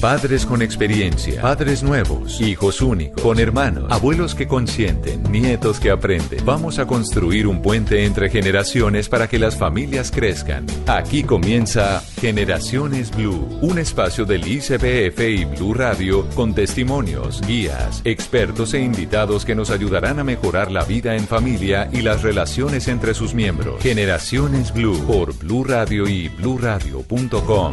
Padres con experiencia, padres nuevos, hijos únicos, con hermanos, abuelos que consienten, nietos que aprenden. Vamos a construir un puente entre generaciones para que las familias crezcan. Aquí comienza Generaciones Blue, un espacio del ICBF y Blue Radio con testimonios, guías, expertos e invitados que nos ayudarán a mejorar la vida en familia y las relaciones entre sus miembros. Generaciones Blue por Blue Radio y bluradio.com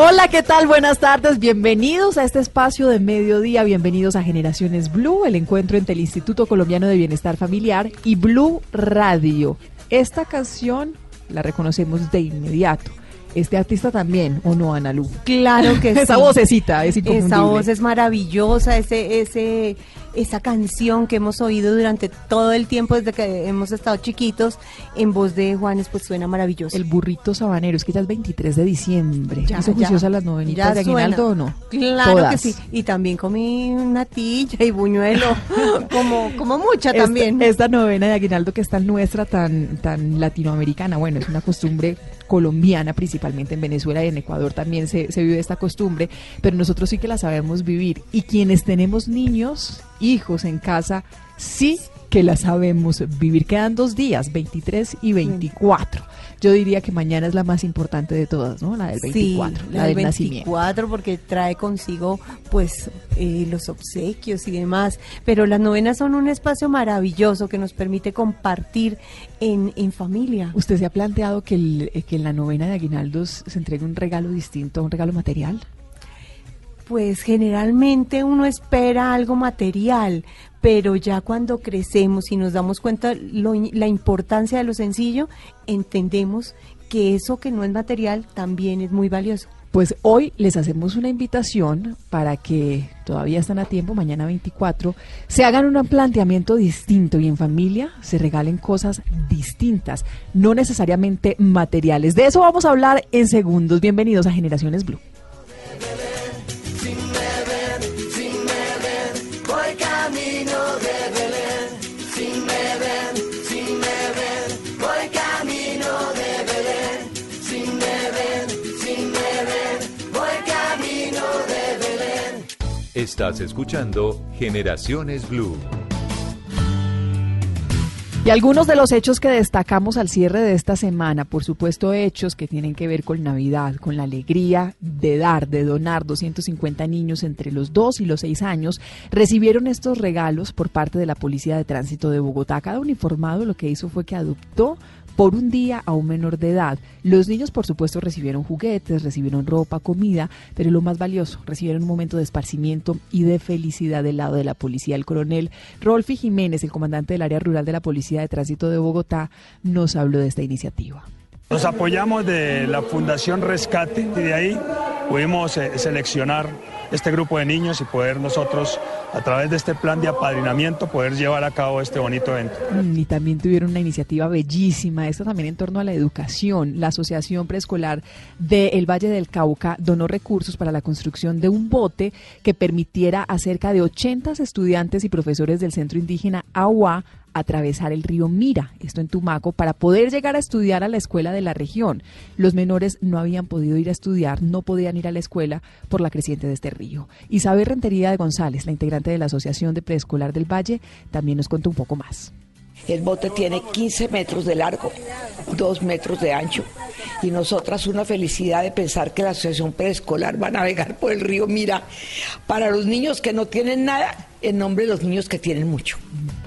Hola, ¿qué tal? Buenas tardes. Bienvenidos a este espacio de mediodía. Bienvenidos a Generaciones Blue, el encuentro entre el Instituto Colombiano de Bienestar Familiar y Blue Radio. Esta canción la reconocemos de inmediato. Este artista también, ¿o no, Ana Lu? Claro que sí. Esa vocecita es Esa voz es maravillosa, ese, ese esa canción que hemos oído durante todo el tiempo desde que hemos estado chiquitos, en voz de Juanes, pues suena maravilloso. El burrito sabanero, es que ya es 23 de diciembre. Ya, ¿Hizo juiciosa las novenitas de Aguinaldo o no? Claro que sí. Y también comí natilla y buñuelo, como, como mucha también. Esta novena de Aguinaldo que es tan nuestra, tan, tan latinoamericana, bueno, es una costumbre colombiana, principalmente en Venezuela y en Ecuador también se, se vive esta costumbre, pero nosotros sí que la sabemos vivir. Y quienes tenemos niños, hijos en casa, sí que la sabemos vivir. Quedan dos días, 23 y 24. Yo diría que mañana es la más importante de todas, ¿no? La del 24, la, del 24 porque trae consigo pues eh, los obsequios y demás, pero las novenas son un espacio maravilloso que nos permite compartir en, en familia. ¿Usted se ha planteado que, el, que en la novena de Aguinaldos se entregue un regalo distinto, un regalo material? Pues generalmente uno espera algo material, pero ya cuando crecemos y nos damos cuenta la importancia de lo sencillo, entendemos que eso que no es material también es muy valioso. Pues hoy les hacemos una invitación para que todavía están a tiempo, mañana 24, se hagan un planteamiento distinto y en familia se regalen cosas distintas, no necesariamente materiales. De eso vamos a hablar en segundos. Bienvenidos a Generaciones Blue. Estás escuchando Generaciones Blue. Y algunos de los hechos que destacamos al cierre de esta semana, por supuesto hechos que tienen que ver con Navidad, con la alegría de dar, de donar 250 niños entre los 2 y los 6 años, recibieron estos regalos por parte de la Policía de Tránsito de Bogotá. Cada uniformado lo que hizo fue que adoptó por un día a un menor de edad. Los niños, por supuesto, recibieron juguetes, recibieron ropa, comida, pero lo más valioso, recibieron un momento de esparcimiento y de felicidad del lado de la policía. El coronel Rolfi Jiménez, el comandante del área rural de la Policía de Tránsito de Bogotá, nos habló de esta iniciativa. Nos apoyamos de la Fundación Rescate y de ahí pudimos eh, seleccionar este grupo de niños y poder nosotros, a través de este plan de apadrinamiento, poder llevar a cabo este bonito evento. Mm, y también tuvieron una iniciativa bellísima, esto también en torno a la educación. La Asociación Preescolar del Valle del Cauca donó recursos para la construcción de un bote que permitiera a cerca de 80 estudiantes y profesores del centro indígena Agua atravesar el río Mira, esto en Tumaco, para poder llegar a estudiar a la escuela de la región. Los menores no habían podido ir a estudiar, no podían ir a la escuela por la creciente de este río. Isabel Rentería de González, la integrante de la Asociación de Preescolar del Valle, también nos contó un poco más. El bote tiene 15 metros de largo, 2 metros de ancho. Y nosotras una felicidad de pensar que la Asociación Preescolar va a navegar por el río Mira para los niños que no tienen nada en nombre de los niños que tienen mucho.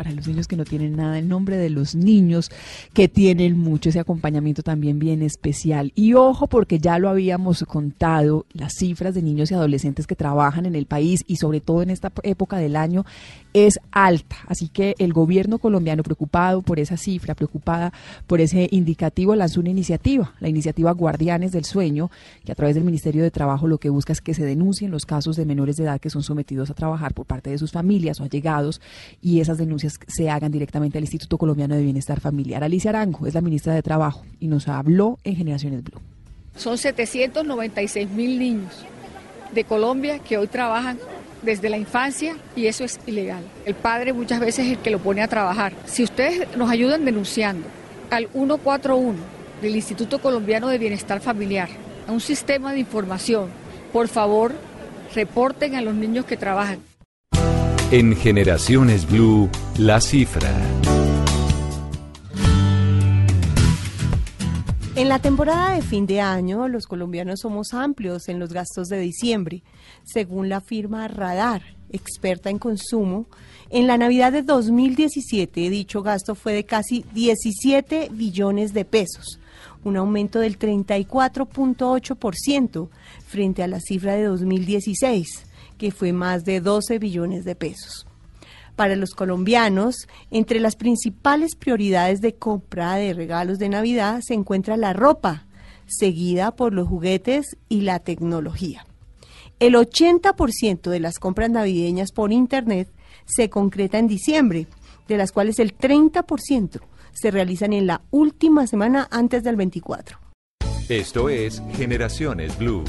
Para los niños que no tienen nada, en nombre de los niños que tienen mucho, ese acompañamiento también bien especial. Y ojo, porque ya lo habíamos contado, las cifras de niños y adolescentes que trabajan en el país y sobre todo en esta época del año es alta. Así que el gobierno colombiano, preocupado por esa cifra, preocupada por ese indicativo, lanzó una iniciativa, la iniciativa Guardianes del Sueño, que a través del Ministerio de Trabajo lo que busca es que se denuncien los casos de menores de edad que son sometidos a trabajar por parte de sus familias o allegados y esas denuncias se hagan directamente al Instituto Colombiano de Bienestar Familiar. Alicia Arango es la ministra de Trabajo y nos habló en Generaciones Blue. Son 796 mil niños de Colombia que hoy trabajan desde la infancia y eso es ilegal. El padre muchas veces es el que lo pone a trabajar. Si ustedes nos ayudan denunciando al 141 del Instituto Colombiano de Bienestar Familiar, a un sistema de información, por favor, reporten a los niños que trabajan. En Generaciones Blue, la cifra. En la temporada de fin de año, los colombianos somos amplios en los gastos de diciembre. Según la firma Radar, experta en consumo, en la Navidad de 2017 dicho gasto fue de casi 17 billones de pesos, un aumento del 34.8% frente a la cifra de 2016 que fue más de 12 billones de pesos. Para los colombianos, entre las principales prioridades de compra de regalos de Navidad se encuentra la ropa, seguida por los juguetes y la tecnología. El 80% de las compras navideñas por Internet se concreta en diciembre, de las cuales el 30% se realizan en la última semana antes del 24. Esto es Generaciones Blue.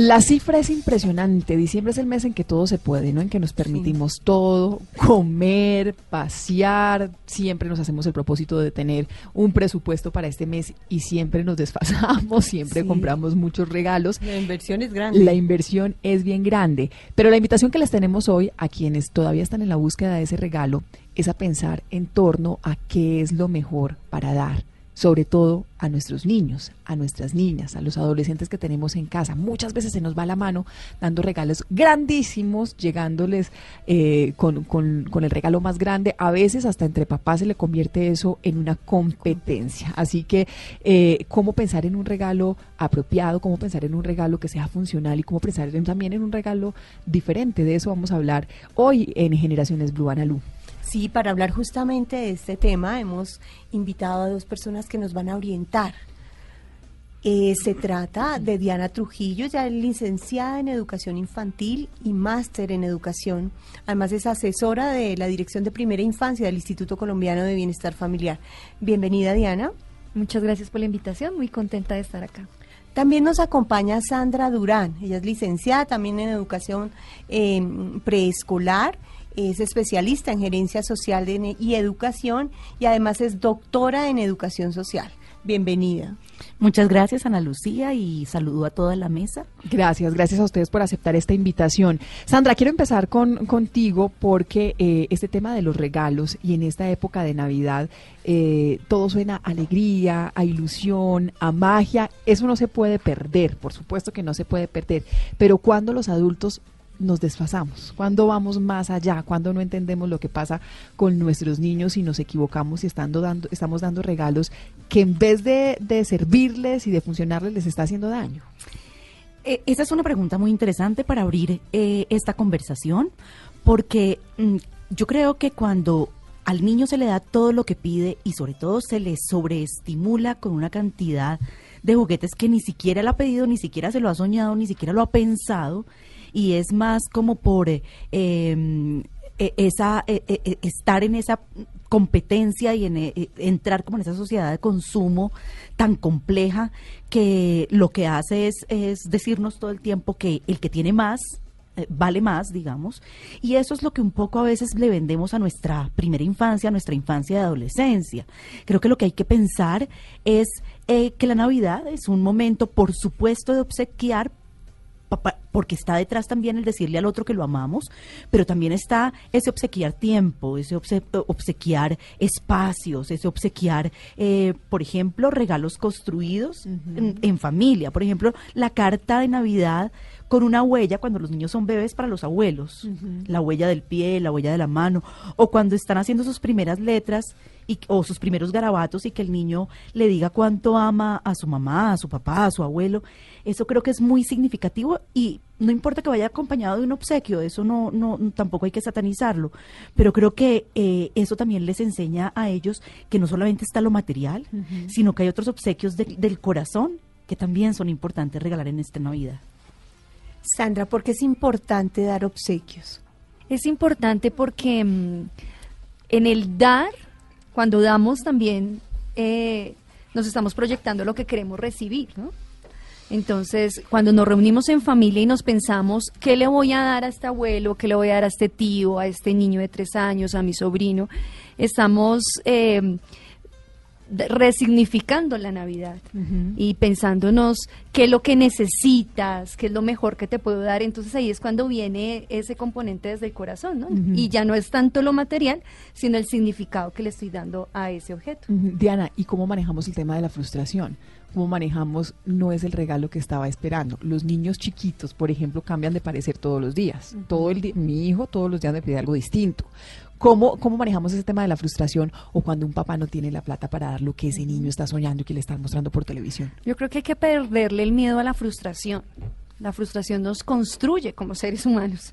La cifra es impresionante. Diciembre es el mes en que todo se puede, ¿no? En que nos permitimos todo, comer, pasear. Siempre nos hacemos el propósito de tener un presupuesto para este mes y siempre nos desfasamos, siempre compramos muchos regalos. La inversión es grande. La inversión es bien grande. Pero la invitación que les tenemos hoy a quienes todavía están en la búsqueda de ese regalo es a pensar en torno a qué es lo mejor para dar sobre todo a nuestros niños, a nuestras niñas, a los adolescentes que tenemos en casa. Muchas veces se nos va la mano dando regalos grandísimos, llegándoles eh, con, el regalo más grande. A veces hasta entre papás se le convierte eso en una competencia. Así que, eh, ¿cómo pensar en un regalo apropiado? ¿Cómo pensar en un regalo que sea funcional? Y cómo pensar también en un regalo diferente. De eso vamos a hablar hoy en Generaciones Blue Analú. Sí, para hablar justamente de este tema hemos invitado a dos personas que nos van a orientar. Eh, se trata de Diana Trujillo, ya es licenciada en educación infantil y máster en educación. Además es asesora de la Dirección de Primera Infancia del Instituto Colombiano de Bienestar Familiar. Bienvenida, Diana. Muchas gracias por la invitación, muy contenta de estar acá. También nos acompaña Sandra Durán, ella es licenciada también en educación eh, preescolar es especialista en gerencia social y educación y además es doctora en educación social. Bienvenida. Muchas gracias, Ana Lucía, y saludo a toda la mesa. Gracias, gracias a ustedes por aceptar esta invitación. Sandra, quiero empezar con, contigo porque eh, este tema de los regalos y en esta época de Navidad eh, todo suena a alegría, a ilusión, a magia. Eso no se puede perder, por supuesto que no se puede perder, pero cuando los adultos nos desfasamos, cuando vamos más allá, cuando no entendemos lo que pasa con nuestros niños y nos equivocamos y estando dando, estamos dando regalos que en vez de, servirles y de funcionarles les está haciendo daño. Eh, esa es una pregunta muy interesante para abrir eh, esta conversación, porque mm, yo creo que cuando al niño se le da todo lo que pide y sobre todo se le sobreestimula con una cantidad de juguetes que ni siquiera le ha pedido, ni siquiera se lo ha soñado, ni siquiera lo ha pensado, y es más como por eh, em, e, esa e, e, estar en esa competencia y en entrar como en esa sociedad de consumo tan compleja que lo que hace es, es decirnos todo el tiempo que el que tiene más eh, vale más, digamos, y eso es lo que un poco a veces le vendemos a nuestra primera infancia, a nuestra infancia y adolescencia. Creo que lo que hay que pensar es eh, que la Navidad es un momento, por supuesto, de obsequiar, porque está detrás también el decirle al otro que lo amamos, pero también está ese obsequiar tiempo, ese obsequiar espacios, ese obsequiar, eh, por ejemplo, regalos construidos en, familia. Por ejemplo, la carta de Navidad con una huella cuando los niños son bebés para los abuelos, la huella del pie, la huella de la mano, o cuando están haciendo sus primeras letras y, o sus primeros garabatos y que el niño le diga cuánto ama a su mamá, a su papá, a su abuelo. Eso creo que es muy significativo y no importa que vaya acompañado de un obsequio, eso no, no tampoco hay que satanizarlo, pero creo que eh, eso también les enseña a ellos que no solamente está lo material, sino que hay otros obsequios del corazón que también son importantes regalar en esta Navidad. Sandra, ¿por qué es importante dar obsequios? Es importante porque mm, en el dar, cuando damos también eh, nos estamos proyectando lo que queremos recibir, ¿no? Entonces, cuando nos reunimos en familia y nos pensamos, ¿qué le voy a dar a este abuelo? ¿Qué le voy a dar a este tío, a este niño de tres años, a mi sobrino? Estamos eh, resignificando la Navidad y pensándonos qué es lo que necesitas, qué es lo mejor que te puedo dar. Entonces ahí es cuando viene ese componente desde el corazón, ¿no? Y ya no es tanto lo material, sino el significado que le estoy dando a ese objeto. Diana, ¿y cómo manejamos el tema de la frustración? ¿Cómo manejamos no es el regalo que estaba esperando? Los niños chiquitos, por ejemplo, cambian de parecer todos los días. Todo el mi hijo todos los días me pide algo distinto. ¿Cómo, ¿Cómo manejamos ese tema de la frustración o cuando un papá no tiene la plata para dar lo que ese niño está soñando y que le están mostrando por televisión? Yo creo que hay que perderle el miedo a la frustración. La frustración nos construye como seres humanos.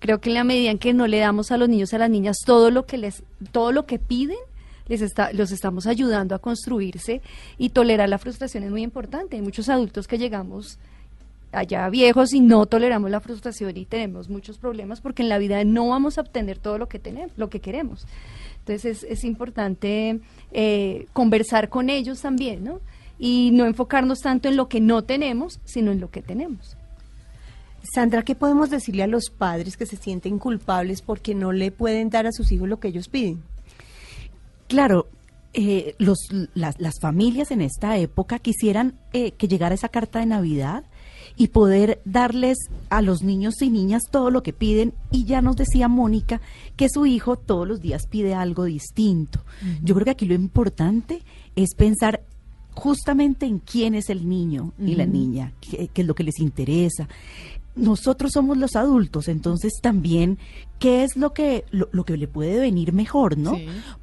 Creo que en la medida en que no le damos a los niños y a las niñas todo lo que les, todo lo que piden, les está, los estamos ayudando a construirse y tolerar la frustración es muy importante. Hay muchos adultos que llegamos allá viejos y no toleramos la frustración y tenemos muchos problemas porque en la vida no vamos a obtener todo lo que tenemos, lo que queremos. Entonces es, es importante eh, conversar con ellos también, ¿no? Y no enfocarnos tanto en lo que no tenemos, sino en lo que tenemos. Sandra, ¿qué podemos decirle a los padres que se sienten culpables porque no le pueden dar a sus hijos lo que ellos piden? Claro, eh, los, las, las, familias en esta época quisieran eh, que llegara esa carta de Navidad y poder darles a los niños y niñas todo lo que piden. Y ya nos decía Mónica que su hijo todos los días pide algo distinto. Yo creo que aquí lo importante es pensar justamente en quién es el niño y la niña, qué, es lo que les interesa. Nosotros somos los adultos, entonces también qué es lo que lo, que le puede venir mejor, ¿no?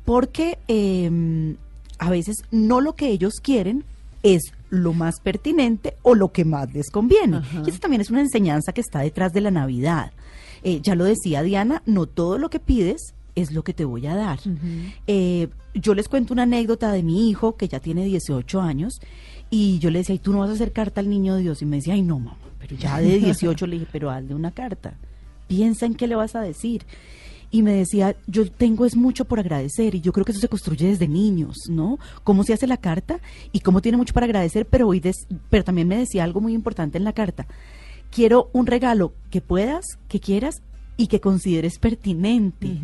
Porque eh, a veces no lo que ellos quieren es lo más pertinente o lo que más les conviene. Y eso también es una enseñanza que está detrás de la Navidad. Eh, ya lo decía Diana, no todo lo que pides es lo que te voy a dar. Eh, yo les cuento una anécdota de mi hijo, que ya tiene 18 años, y yo le decía, ¿y tú no vas a hacer carta al niño Dios? Y me decía, ay, no, mamá, pero ya de 18 le dije, pero hazle una carta. Piensa en qué le vas a decir y me decía, yo tengo es mucho por agradecer y yo creo que eso se construye desde niños, ¿no? Cómo se hace la carta y cómo tiene mucho para agradecer, pero hoy pero también me decía algo muy importante en la carta. Quiero un regalo que puedas, que quieras y que consideres pertinente.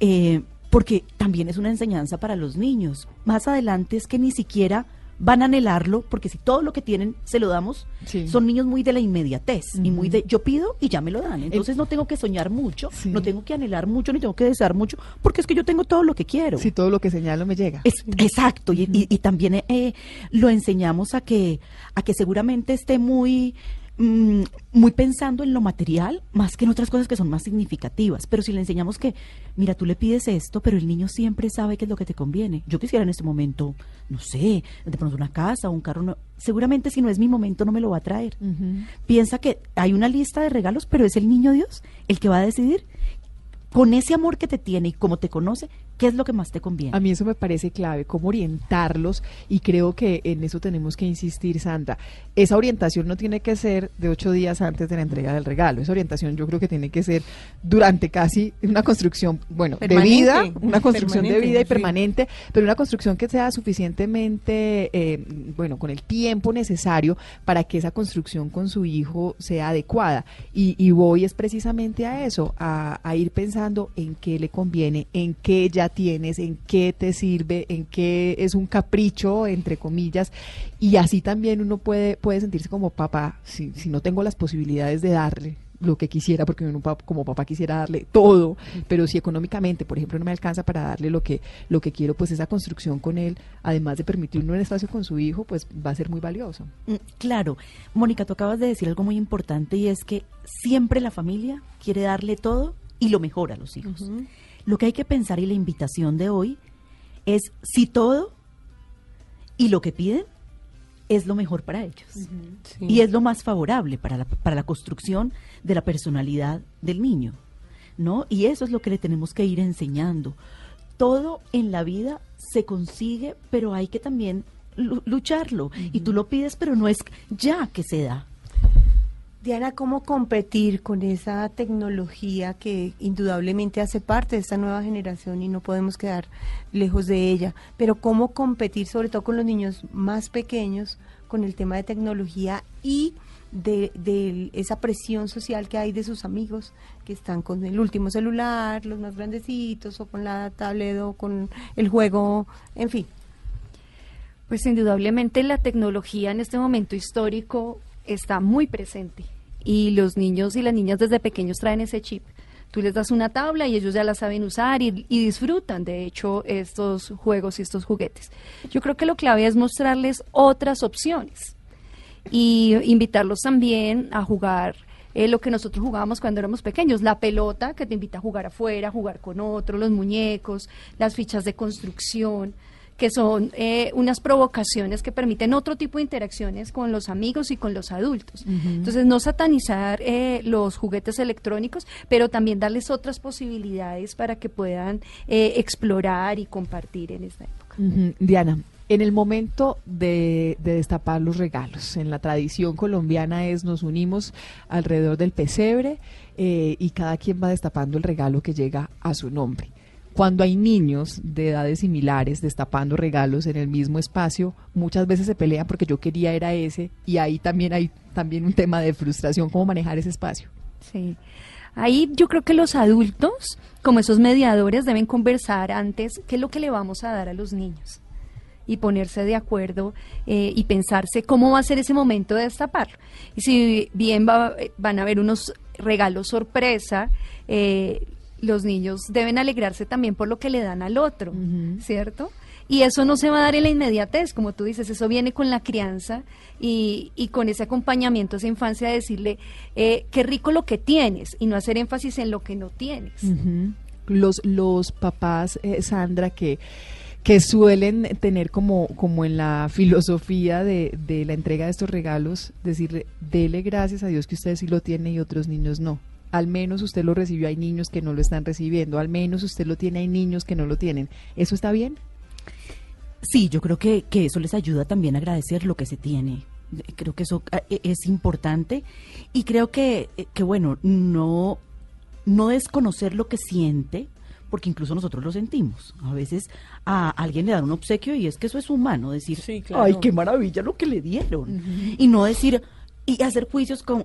Eh, porque también es una enseñanza para los niños. Más adelante es que ni siquiera van a anhelarlo, porque si todo lo que tienen se lo damos, son niños muy de la inmediatez y muy de yo pido y ya me lo dan. Entonces no tengo que soñar mucho, no tengo que anhelar mucho, ni tengo que desear mucho, porque es que yo tengo todo lo que quiero. Si todo lo que señalo me llega. exacto, y, y, también eh, lo enseñamos a que, a que seguramente esté muy Mm, muy pensando en lo material más que en otras cosas que son más significativas. Pero si le enseñamos que, mira, tú le pides esto, pero el niño siempre sabe qué es lo que te conviene. Yo quisiera en este momento, no sé, de pronto una casa o un carro. seguramente si no es mi momento no me lo va a traer. Piensa que hay una lista de regalos, pero es el niño Dios el que va a decidir con ese amor que te tiene y como te conoce, ¿Qué es lo que más te conviene? A mí eso me parece clave, cómo orientarlos y creo que en eso tenemos que insistir, Sandra. Esa orientación no tiene que ser de ocho días antes de la entrega del regalo. Esa orientación yo creo que tiene que ser durante casi una construcción, bueno, de vida, una construcción de vida y permanente, pero una construcción que sea suficientemente, eh, bueno, con el tiempo necesario para que esa construcción con su hijo sea adecuada. Y, voy es precisamente a eso, a, a ir pensando en qué le conviene, en qué ya tienes, en qué te sirve, en qué es un capricho, entre comillas, y así también uno puede, puede sentirse como papá, si, si no tengo las posibilidades de darle lo que quisiera, porque uno como papá quisiera darle todo, pero si económicamente, por ejemplo, no me alcanza para darle lo que, lo que quiero, pues esa construcción con él, además de permitirle un espacio con su hijo, pues va a ser muy valioso. Mm, claro. Mónica, tú acabas de decir algo muy importante y es que siempre la familia quiere darle todo y lo mejor a los hijos. Lo que hay que pensar y la invitación de hoy es si todo y lo que piden es lo mejor para ellos. Y es lo más favorable para la, para la construcción de la personalidad del niño. ¿No? Y eso es lo que le tenemos que ir enseñando. Todo en la vida se consigue, pero hay que también lucharlo. Y tú lo pides, pero no es ya que se da. Diana, ¿cómo competir con esa tecnología que indudablemente hace parte de esta nueva generación y no podemos quedar lejos de ella? Pero ¿cómo competir sobre todo con los niños más pequeños con el tema de tecnología y de, esa presión social que hay de sus amigos que están con el último celular, los más grandecitos o con la tablet o con el juego, en fin? Pues indudablemente la tecnología en este momento histórico está muy presente y los niños y las niñas desde pequeños traen ese chip. Tú les das una tabla y ellos ya la saben usar y, disfrutan, de hecho, estos juegos y estos juguetes. Yo creo que lo clave es mostrarles otras opciones y invitarlos también a jugar eh, lo que nosotros jugábamos cuando éramos pequeños, la pelota que te invita a jugar afuera, jugar con otros, los muñecos, las fichas de construcción que son eh, unas provocaciones que permiten otro tipo de interacciones con los amigos y con los adultos. Entonces, no satanizar eh, los juguetes electrónicos, pero también darles otras posibilidades para que puedan eh, explorar y compartir en esta época. Diana, en el momento de, de, destapar los regalos, en la tradición colombiana es nos unimos alrededor del pesebre y cada quien va destapando el regalo que llega a su nombre. Cuando hay niños de edades similares destapando regalos en el mismo espacio, muchas veces se pelean porque yo quería era ese y ahí también hay también un tema de frustración, cómo manejar ese espacio. Sí. Ahí yo creo que los adultos, como esos mediadores, deben conversar antes qué es lo que le vamos a dar a los niños y ponerse de acuerdo eh, y pensarse cómo va a ser ese momento de destaparlo. Y si bien van a haber unos regalos sorpresa, eh, los niños deben alegrarse también por lo que le dan al otro, ¿cierto? Y eso no se va a dar en la inmediatez, como tú dices, eso viene con la crianza y, y con ese acompañamiento a esa infancia de decirle, eh, qué rico lo que tienes y no hacer énfasis en lo que no tienes. Los, los papás, eh, Sandra, que que suelen tener como, como en la filosofía de, de la entrega de estos regalos, decirle, dele gracias a Dios que usted sí lo tiene y otros niños no al menos usted lo recibió, hay niños que no lo están recibiendo, al menos usted lo tiene, hay niños que no lo tienen. ¿Eso está bien? Sí, yo creo que, que eso les ayuda también a agradecer lo que se tiene. Creo que eso eh, es importante y creo que, eh, que bueno, no, no desconocer lo que siente, porque incluso nosotros lo sentimos. A veces a alguien le dan un obsequio y es que eso es humano, decir, ay, qué maravilla lo que le dieron. Y no decir, y hacer juicios con,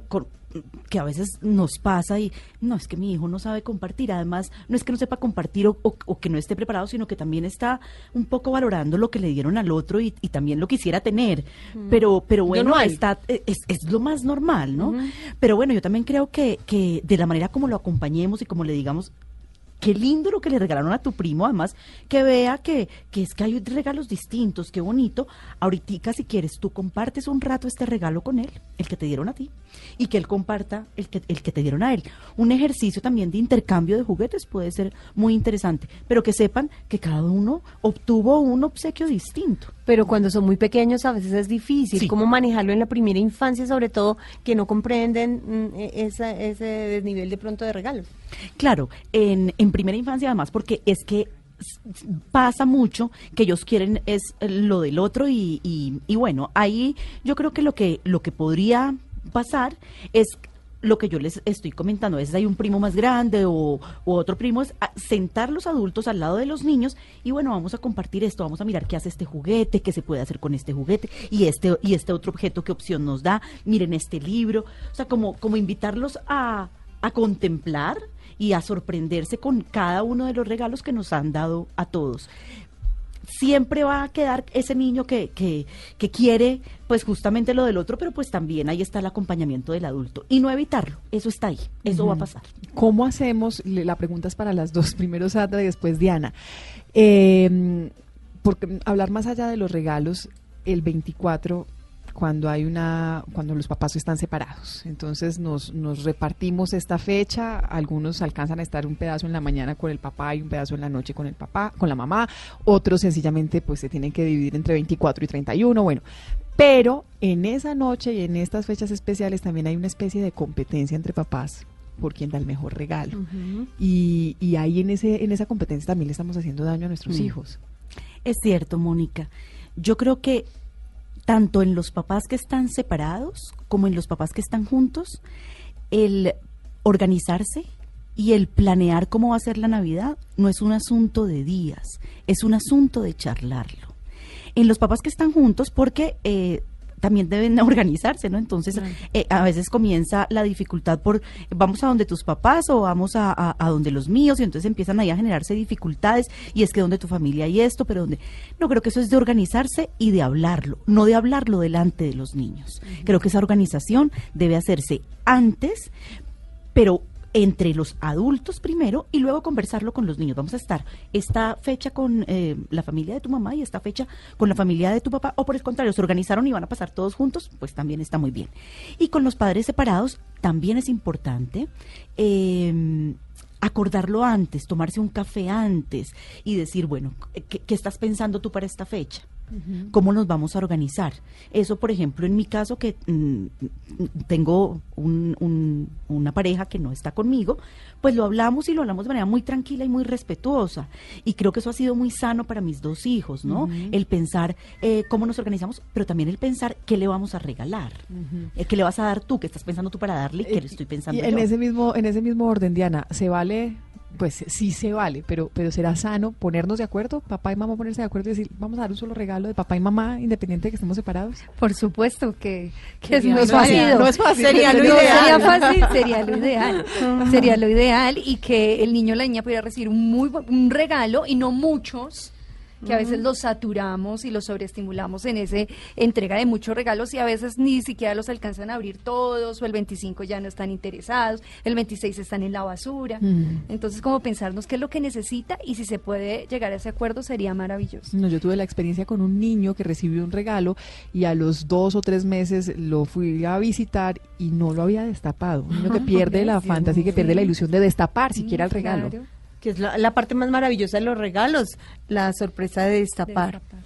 que a veces nos pasa y no es que mi hijo no sabe compartir, además no es que no sepa compartir o, que no esté preparado, sino que también está un poco valorando lo que le dieron al otro y, también lo quisiera tener, mm. pero pero bueno, está, e, es, es, lo más normal, ¿no? Pero bueno, yo también creo que, que de la manera como lo acompañemos y como le digamos, qué lindo lo que le regalaron a tu primo, además, que vea que, que es que hay regalos distintos, qué bonito. Ahorita, si quieres, tú compartes un rato este regalo con él, el que te dieron a ti, y que él comparta el que, el que te dieron a él. Un ejercicio también de intercambio de juguetes puede ser muy interesante, pero que sepan que cada uno obtuvo un obsequio distinto. Pero cuando son muy pequeños a veces es difícil. ¿Cómo manejarlo en la primera infancia, sobre todo, que no comprenden mm, e, ese nivel de pronto de regalos? Claro, en, en primera infancia además, porque es que pasa mucho que ellos quieren es lo del otro y, y- bueno, ahí yo creo que lo que lo que podría pasar es lo que yo les estoy comentando, es hay un primo más grande o, otro primo, es a- sentar los adultos al lado de los niños y bueno, vamos a compartir esto, vamos a mirar qué hace este juguete, qué se puede hacer con este juguete y este y este otro objeto, qué opción nos da, miren este libro, o sea, como, como invitarlos a, a contemplar y a sorprenderse con cada uno de los regalos que nos han dado a todos siempre va a quedar ese niño que, que, que quiere pues justamente lo del otro, pero pues también ahí está el acompañamiento del adulto y no evitarlo, eso está ahí, eso va a pasar. ¿Cómo hacemos? La pregunta es para las dos, primero Sandra y después Diana. Eh, porque hablar más allá de los regalos, el 24 cuando hay una cuando los papás están separados. Entonces nos, nos repartimos esta fecha. Algunos alcanzan a estar un pedazo en la mañana con el papá y un pedazo en la noche con el papá con la mamá. Otros sencillamente pues se tienen que dividir entre 24 y 31 bueno. Pero en esa noche y en estas fechas especiales también hay una especie de competencia entre papás por quién da el mejor regalo. Y, y ahí en ese en esa competencia también le estamos haciendo daño a nuestros Mm. hijos. Es cierto, Mónica. Yo creo que tanto en los papás que están separados como en los papás que están juntos, el organizarse y el planear cómo va a ser la Navidad no es un asunto de días, es un asunto de charlarlo. En los papás que están juntos, porque eh, también deben organizarse, ¿no? Entonces, eh, a veces comienza la dificultad por vamos a donde tus papás o vamos a, a- a donde los míos y entonces empiezan ahí a generarse dificultades y es que donde tu familia hay esto, pero donde... No, creo que eso es de organizarse y de hablarlo, no de hablarlo delante de los niños. Creo que esa organización debe hacerse antes, pero entre los adultos primero y luego conversarlo con los niños. Vamos a estar esta fecha con eh, la familia de tu mamá y esta fecha con la familia de tu papá, o por el contrario, se organizaron y van a pasar todos juntos, pues también está muy bien. Y con los padres separados también es importante. eh, acordarlo antes, tomarse un café antes y decir, bueno, ¿qué, qué estás pensando tú para esta fecha? ¿Cómo nos vamos a organizar? Eso, por ejemplo, en mi caso, que mm, tengo un- un- una pareja que no está conmigo, pues lo hablamos y lo hablamos de manera muy tranquila y muy respetuosa. Y creo que eso ha sido muy sano para mis dos hijos, ¿no? El pensar eh, cómo nos organizamos, pero también el pensar qué le vamos a regalar. Eh, ¿Qué le vas a dar tú? ¿Qué estás pensando tú para darle? ¿Qué le estoy pensando Y en yo? ese mismo en ese mismo orden, Diana, ¿se vale? Pues sí se vale, pero pero será sano ponernos de acuerdo, papá y mamá ponerse de acuerdo y decir, vamos a dar un solo regalo de papá y mamá, independiente de que estemos separados. Por supuesto que, que es muy no es fácil, válido. no es fácil. Sería lo No, ideal. Sería fácil, sería lo ideal. sería lo ideal y que el niño o la niña pudiera recibir un, muy, un regalo y no muchos que a veces los saturamos y los sobreestimulamos en ese entrega de muchos regalos y a veces ni siquiera los alcanzan a abrir todos o el 25 ya no están interesados, el 26 están en la basura. Entonces, como pensarnos qué es lo que necesita y si se puede llegar a ese acuerdo sería maravilloso. No, yo tuve la experiencia con un niño que recibió un regalo y a los dos o tres meses lo fui a visitar y no lo había destapado. Un niño que pierde la fantasía, que pierde la ilusión de destapar siquiera el regalo. Claro. Que es la, la parte más maravillosa de los regalos, la sorpresa de destapar. Destapar.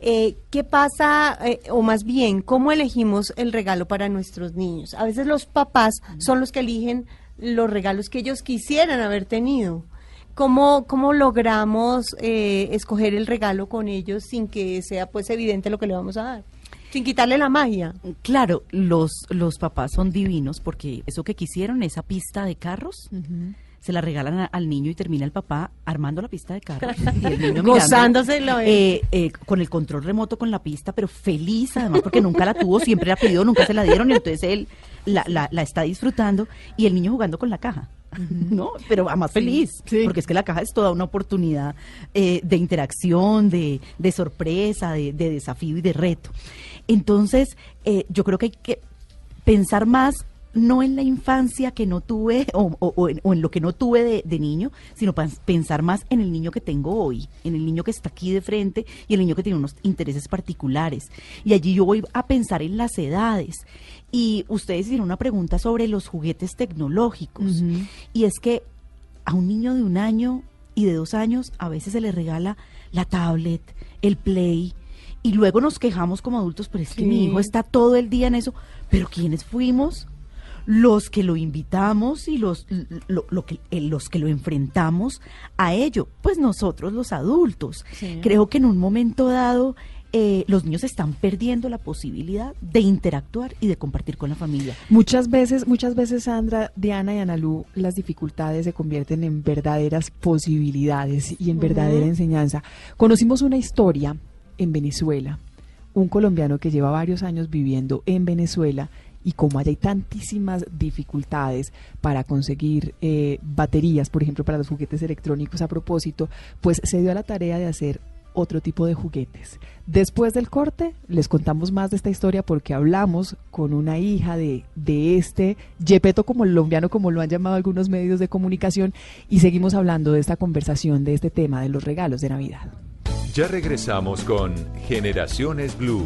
Eh, ¿Qué pasa, eh, o más bien, cómo elegimos el regalo para nuestros niños? A veces los papás son los que eligen los regalos que ellos quisieran haber tenido. ¿Cómo, cómo logramos eh, escoger el regalo con ellos sin que sea pues evidente lo que le vamos a dar? Sin quitarle la magia. Claro, los, los papás son divinos porque eso que quisieron, esa pista de carros, se la regalan a- al niño y termina el papá armando la pista de carros. y el niño Gozándoselo, eh, eh, con el control remoto con la pista, pero feliz además porque nunca la tuvo, siempre la pidió, nunca se la dieron y entonces él la, la, la está disfrutando y el niño jugando con la caja. ¿No? Pero además feliz, sí. porque es que la caja es toda una oportunidad eh, de interacción, de, de sorpresa, de, de desafío y de reto. Entonces, eh, yo creo que hay que pensar más no en la infancia que no tuve o, o- o en, o en lo que no tuve de, de niño, sino pensar más en el niño que tengo hoy, en el niño que está aquí de frente y el niño que tiene unos intereses particulares. Y allí yo voy a pensar en las edades. Y ustedes hicieron una pregunta sobre los juguetes tecnológicos. Y es que a un niño de un año y de dos años a veces se le regala la tablet, el play, y luego nos quejamos como adultos, pero es que mi hijo está todo el día en eso. Pero ¿quiénes fuimos? Los que lo invitamos y los, lo, que, eh, los que lo enfrentamos a ello, pues nosotros los adultos. Creo que en un momento dado eh, los niños están perdiendo la posibilidad de interactuar y de compartir con la familia. Muchas veces, muchas veces, Sandra, Diana y Analú, las dificultades se convierten en verdaderas posibilidades y en verdadera enseñanza. Conocimos una historia en Venezuela, un colombiano que lleva varios años viviendo en Venezuela y como hay tantísimas dificultades para conseguir eh, baterías, por ejemplo, para los juguetes electrónicos a propósito, pues se dio a la tarea de hacer otro tipo de juguetes. Después del corte les contamos más de esta historia porque hablamos con una hija de, de este Yepeto colombiano, como lo han llamado algunos medios de comunicación, y seguimos hablando de esta conversación, de este tema de los regalos de Navidad. Ya regresamos con Generaciones Blue.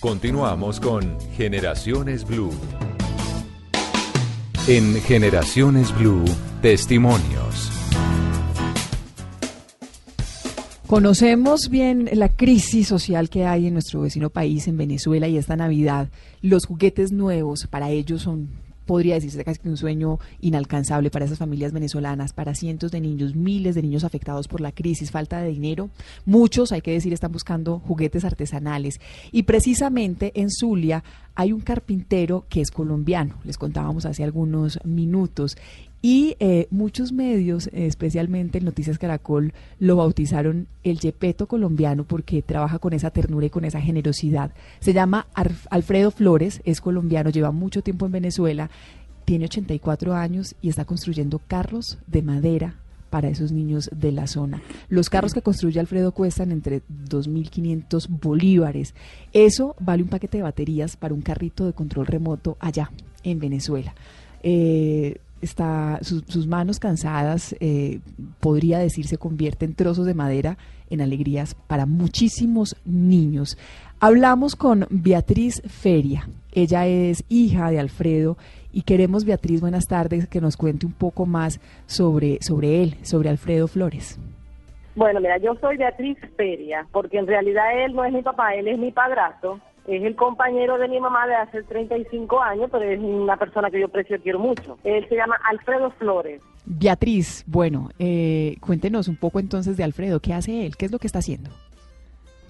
Continuamos con Generaciones Blue. En Generaciones Blue, testimonios. Conocemos bien la crisis social que hay en nuestro vecino país, en Venezuela, y esta Navidad. Los juguetes nuevos para ellos son podría decirse casi que un sueño inalcanzable para esas familias venezolanas, para cientos de niños, miles de niños afectados por la crisis, falta de dinero. Muchos, hay que decir, están buscando juguetes artesanales. Y precisamente en Zulia hay un carpintero que es colombiano, les contábamos hace algunos minutos, y eh, muchos medios, especialmente en Noticias Caracol, lo bautizaron el Yepeto colombiano porque trabaja con esa ternura y con esa generosidad. Se llama Alfredo Flores, es colombiano, lleva mucho tiempo en Venezuela, tiene 84 años y está construyendo carros de madera para esos niños de la zona. Los carros que construye Alfredo cuestan entre 2.500 bolívares. Eso vale un paquete de baterías para un carrito de control remoto allá en Venezuela. Eh, está sus manos cansadas, eh, podría decirse, convierte en trozos de madera en alegrías para muchísimos niños. Hablamos con Beatriz Feria. Ella es hija de Alfredo y queremos, Beatriz, buenas tardes, que nos cuente un poco más sobre, sobre él, sobre Alfredo Flores. Bueno, mira, yo soy Beatriz Feria, porque en realidad él no es mi papá, él es mi padrastro es el compañero de mi mamá de hace 35 años, pero es una persona que yo aprecio y quiero mucho. Él se llama Alfredo Flores. Beatriz, bueno, eh, cuéntenos un poco entonces de Alfredo. ¿Qué hace él? ¿Qué es lo que está haciendo?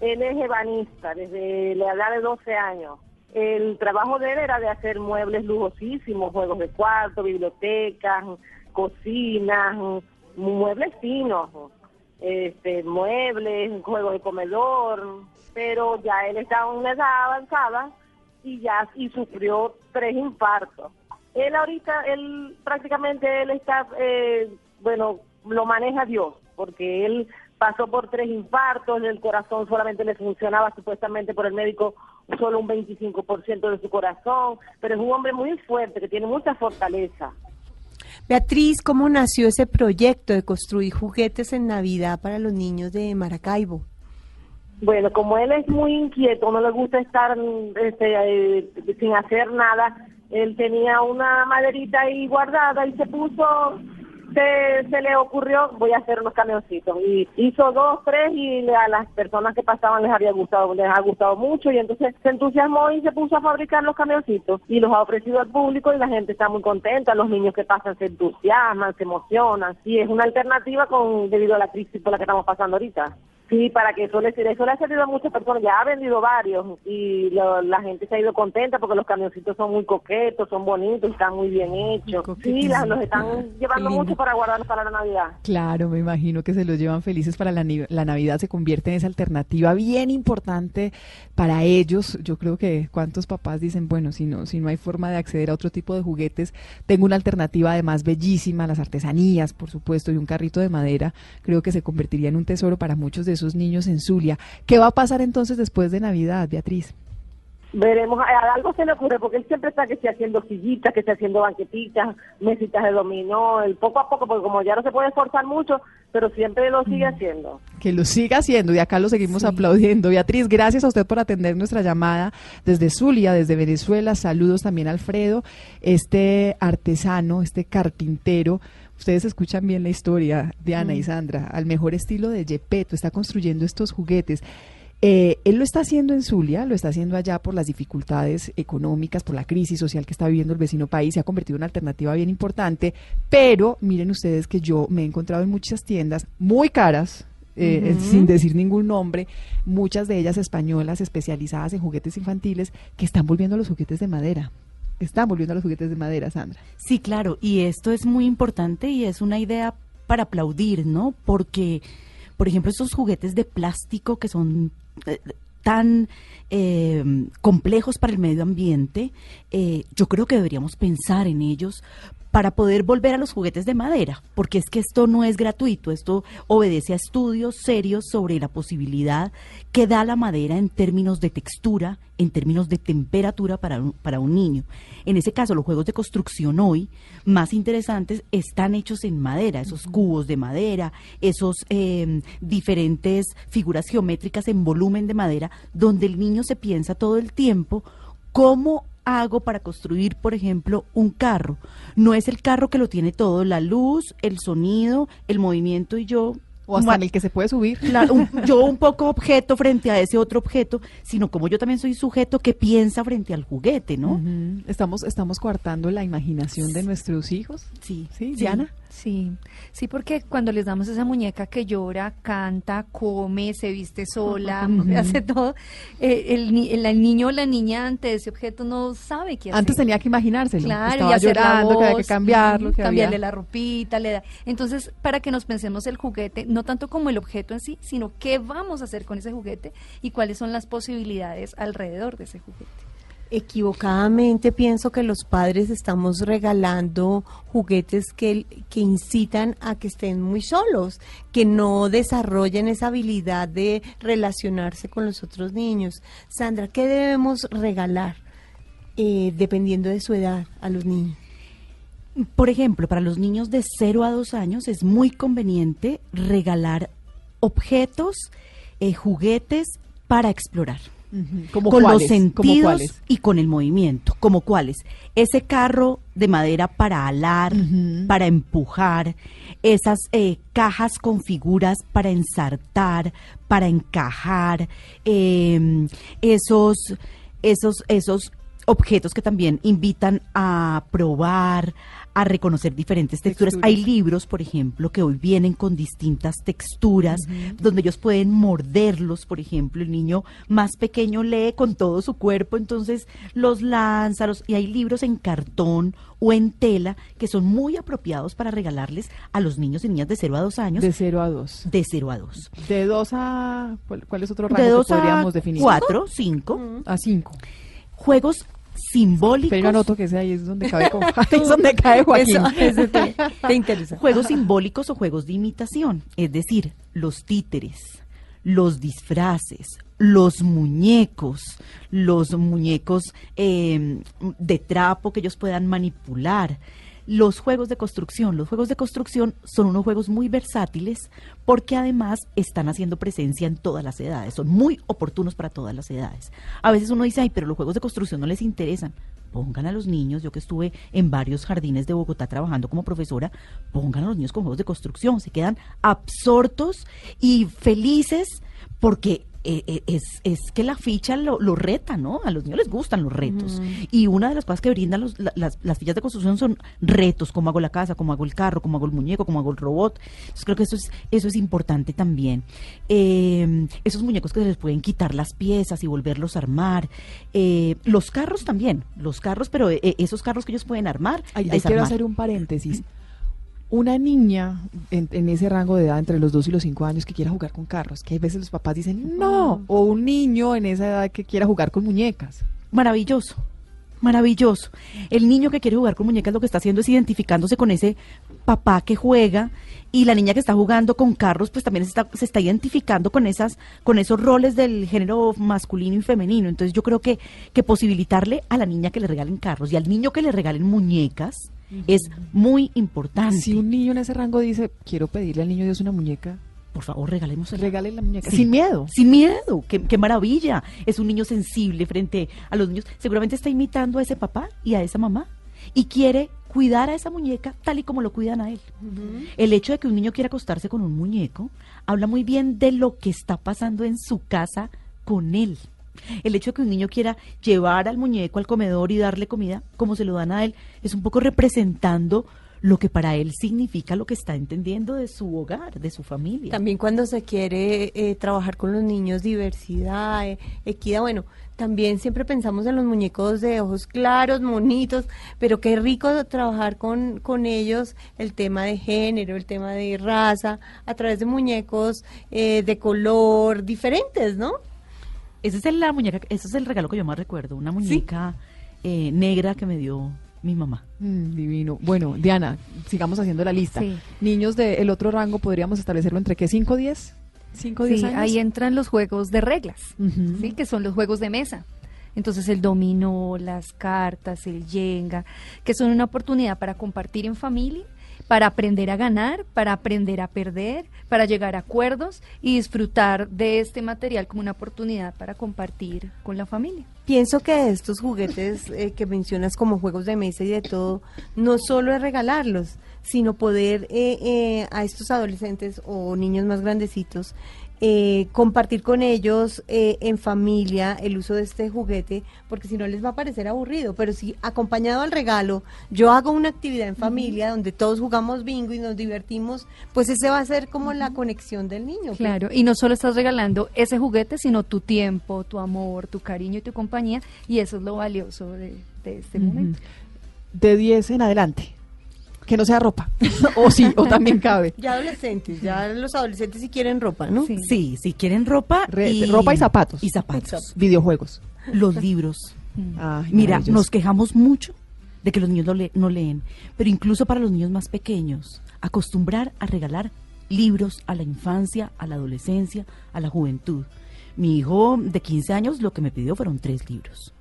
Él es ebanista desde la edad de 12 años. El trabajo de él era de hacer muebles lujosísimos, juegos de cuarto, bibliotecas, cocinas, muebles finos, este, muebles, juegos de comedor, pero ya él está en una edad avanzada y ya y sufrió tres infartos. Él ahorita, él prácticamente él está, eh, bueno, lo maneja Dios, porque él pasó por tres infartos, el corazón solamente le funcionaba supuestamente por el médico solo un 25% de su corazón, pero es un hombre muy fuerte, que tiene mucha fortaleza. Beatriz, ¿cómo nació ese proyecto de construir juguetes en Navidad para los niños de Maracaibo? Bueno, como él es muy inquieto, no le gusta estar este, eh, sin hacer nada, él tenía una maderita ahí guardada y se puso, se, se le ocurrió, voy a hacer unos camioncitos. Y hizo dos, tres y a las personas que pasaban les había gustado, les ha gustado mucho y entonces se entusiasmó y se puso a fabricar los camioncitos y los ha ofrecido al público y la gente está muy contenta, los niños que pasan se entusiasman, se emocionan y es una alternativa con debido a la crisis por la que estamos pasando ahorita. Sí, para que eso le, eso le ha servido a muchas personas, ya ha vendido varios y la gente se ha ido contenta porque los camioncitos son muy coquetos, son bonitos, están muy bien hechos. Sí, los están llevando mucho para guardarlos para la Navidad. Claro, me imagino que se los llevan felices para la, la Navidad, se convierte en esa alternativa bien importante para ellos. Yo creo que cuántos papás dicen, bueno, si no, si no hay forma de acceder a otro tipo de juguetes, tengo una alternativa además bellísima, las artesanías, por supuesto, y un carrito de madera, creo que se convertiría en un tesoro para muchos de esos niños en Zulia. ¿Qué va a pasar entonces después de Navidad, Beatriz? Veremos, algo se le ocurre porque él siempre está que esté haciendo sillitas, que esté haciendo banquetitas, mesitas de dominó, el poco a poco, porque como ya no se puede esforzar mucho, pero siempre lo sigue mm. haciendo. Que lo siga haciendo y acá lo seguimos aplaudiendo. Beatriz, gracias a usted por atender nuestra llamada desde Zulia, desde Venezuela. Saludos también a Alfredo, este artesano, este carpintero Ustedes escuchan bien la historia de Ana y mm. Sandra, al mejor estilo de Gepetto, está construyendo estos juguetes. Eh, él lo está haciendo en Zulia, lo está haciendo allá por las dificultades económicas, por la crisis social que está viviendo el vecino país, se ha convertido en una alternativa bien importante, pero miren ustedes que yo me he encontrado en muchas tiendas muy caras, eh, Ujú. sin decir ningún nombre, muchas de ellas españolas especializadas en juguetes infantiles que están volviendo a los juguetes de madera. Están volviendo a los juguetes de madera, Sandra. Sí, claro, y esto es muy importante y es una idea para aplaudir, ¿no? Porque, por ejemplo, esos juguetes de plástico que son eh, tan eh, complejos para el medio ambiente, eh, yo creo que deberíamos pensar en ellos para poder volver a los juguetes de madera, porque es que esto no es gratuito, esto obedece a estudios serios sobre la posibilidad que da la madera en términos de textura, en términos de temperatura para un, para un niño. En ese caso, los juegos de construcción hoy más interesantes están hechos en madera, esos cubos de madera, esos eh, diferentes figuras geométricas en volumen de madera, donde el niño se piensa todo el tiempo cómo hago para construir, por ejemplo, un carro. No es el carro que lo tiene todo, la luz, el sonido, el movimiento y yo. O hasta en el que se puede subir. Un- yo un poco objeto frente a ese otro objeto, sino como yo también soy sujeto que piensa frente al juguete, ¿no? Estamos, estamos coartando la imaginación de nuestros hijos. Sí, Sí, Diana. Sí, sí, porque cuando les damos esa muñeca que llora, canta, come, se viste sola, Ujú. hace todo, eh, el, el, el niño o la niña ante ese objeto no sabe qué hacer. Antes tenía que imaginárselo. Claro, Estaba y hacer la llorando, que había que voz, cambiarlo. que cambiarle había- la ropita, le da. Entonces, para que nos pensemos el juguete, no tanto como el objeto en sí, sino qué vamos a hacer con ese juguete y cuáles son las posibilidades alrededor de ese juguete. Equivocadamente pienso que los padres estamos regalando juguetes que, que incitan a que estén muy solos, que no desarrollen esa habilidad de relacionarse con los otros niños. Sandra, ¿qué debemos regalar eh, dependiendo de su edad a los niños? Por ejemplo, para los niños de 0 a 2 años es muy conveniente regalar objetos, eh, juguetes para explorar. Ujú. ¿Cómo con cuáles? los ¿Cómo sentidos y con el movimiento. ¿Como cuáles? Ese carro de madera para alar, para empujar, esas eh, cajas con figuras para ensartar, para encajar, eh, esos, esos, esos objetos que también invitan a probar, a reconocer diferentes texturas. Texturas. Hay libros, por ejemplo, que hoy vienen con distintas texturas, donde ellos pueden morderlos, por ejemplo, el niño más pequeño lee con todo su cuerpo, entonces los lanza, los- y hay libros en cartón o en tela que son muy apropiados para regalarles a los niños y niñas de 0 a 2 años, De de, 0 a 2. 0 a 2. De 2 a... ¿Cuál, cuál es otro rango De que 2 a podríamos definir? 4, 5, A 5. juegos simbólicos. Pero anoto que ese ahí es donde cabe, con- es donde cae Joaquín. Eso, eso te, te interesa. Juegos simbólicos o juegos de imitación, es decir, los títeres, los disfraces, los muñecos, los muñecos eh, de trapo que ellos puedan manipular, los juegos de construcción. Los juegos de construcción son unos juegos muy versátiles porque además están haciendo presencia en todas las edades, son muy oportunos para todas las edades. A veces uno dice, ay, pero los juegos de construcción no les interesan. Pongan a los niños, yo que estuve en varios jardines de Bogotá trabajando como profesora, pongan a los niños con juegos de construcción, se quedan absortos y felices porque eh, eh, es, es que la ficha lo, lo reta, ¿no? A los niños les gustan los retos. Y una de las cosas que brindan los- la- las, las fichas de construcción son retos, cómo hago la casa, cómo hago el carro, cómo hago el muñeco, cómo hago el robot. Entonces creo que eso es, eso es importante también. Eh, esos muñecos que se les pueden quitar las piezas y volverlos a armar. Eh, los carros también, los carros, pero eh, esos carros que ellos pueden armar, Ahí, ahí quiero hacer un paréntesis. Una niña en, en ese rango de edad, entre los 2 y los 5 años, que quiera jugar con carros, que hay veces los papás dicen no, o un niño en esa edad que quiera jugar con muñecas. Maravilloso, maravilloso. El niño que quiere jugar con muñecas lo que está haciendo es identificándose con ese papá que juega y la niña que está jugando con carros pues también se está, se está identificando con esas con esos roles del género masculino y femenino. Entonces yo creo que que posibilitarle a la niña que le regalen carros y al niño que le regalen muñecas es muy importante. Si un niño en ese rango dice quiero pedirle al niño Dios una muñeca, Por favor, regalemos regale la muñeca Sí. sin miedo. Sin miedo, qué, qué maravilla. Es un niño sensible frente a los niños. Seguramente está imitando a ese papá y a esa mamá y quiere cuidar a esa muñeca tal y como lo cuidan a él. El hecho de que un niño quiera acostarse con un muñeco habla muy bien de lo que está pasando en su casa con él. El hecho de que un niño quiera llevar al muñeco al comedor y darle comida como se lo dan a él es un poco representando lo que para él significa lo que está entendiendo de su hogar, de su familia. También cuando se quiere eh, trabajar con los niños, diversidad, eh, equidad, bueno, también siempre pensamos en los muñecos de ojos claros, monitos, pero qué rico trabajar con, con ellos el tema de género, el tema de raza, a través de muñecos eh, de color diferentes, ¿no? Ese es el, la muñeca, ese es el regalo que yo más recuerdo, una muñeca eh, negra que me dio mi mamá. Mm, divino. Bueno, Diana, sigamos haciendo la lista. Sí. Niños del otro rango, podríamos establecerlo entre qué, 5 o 10? 5 o 10 Sí, años. ahí entran los juegos de reglas. ¿sí? que son los juegos de mesa. Entonces el dominó, las cartas, el yenga, que son una oportunidad para compartir en familia, para aprender a ganar, para aprender a perder, para llegar a acuerdos y disfrutar de este material como una oportunidad para compartir con la familia. Pienso que estos juguetes eh, que mencionas como juegos de mesa y de todo, no solo es regalarlos, sino poder eh, eh, a estos adolescentes o niños más grandecitos eh, compartir con ellos eh, en familia el uso de este juguete, porque si no les va a parecer aburrido, pero si acompañado al regalo yo hago una actividad en familia donde todos jugamos bingo y nos divertimos, pues ese va a ser como la conexión del niño. Claro, y no solo estás regalando ese juguete, sino tu tiempo, tu amor, tu cariño y tu compañía, y eso es lo valioso de, de este momento. De 10 en adelante. Que no sea ropa. o sí, o también cabe. Ya adolescentes, ya los adolescentes si quieren ropa, ¿no? Sí, si quieren ropa Re- y ropa y zapatos. Y zapatos. Videojuegos. Los libros. Ay, Mira, nos quejamos mucho de que los niños no, le- no leen, pero incluso para los niños más pequeños, acostumbrar a regalar libros a la infancia, a la adolescencia, a la juventud. Mi hijo de 15 años lo que me pidió fueron tres libros.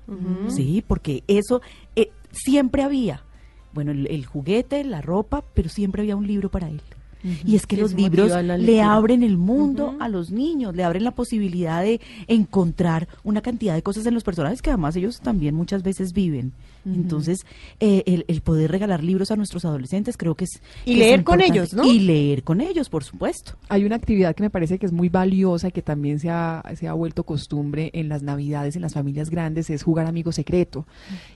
Sí, porque eso eh, siempre había. Bueno, el, el juguete, la ropa, pero siempre había un libro para él. Y es que los libros le abren el mundo a los niños, le abren la posibilidad de encontrar una cantidad de cosas en los personajes que además ellos también muchas veces viven. Entonces, eh, el, el poder regalar libros a nuestros adolescentes creo que es... Y que es leer con ellos, ¿no? Y leer con ellos, por supuesto. Hay una actividad que me parece que es muy valiosa y que también se ha, se ha vuelto costumbre en las navidades, en las familias grandes, es jugar amigo secreto.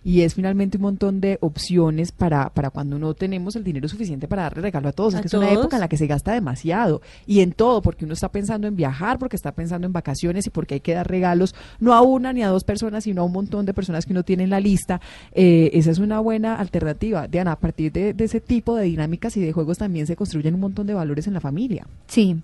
Y es finalmente un montón de opciones para, para cuando no tenemos el dinero suficiente para darle regalo a todos. ¿A es que es una todos? época en la que se gasta demasiado. Y en todo, porque uno está pensando en viajar, porque está pensando en vacaciones y porque hay que dar regalos, no a una ni a dos personas, sino a un montón de personas que uno tiene en la lista. Eh, esa es una buena alternativa. Diana, a partir de, de ese tipo de dinámicas y de juegos también se construyen un montón de valores en la familia. Sí,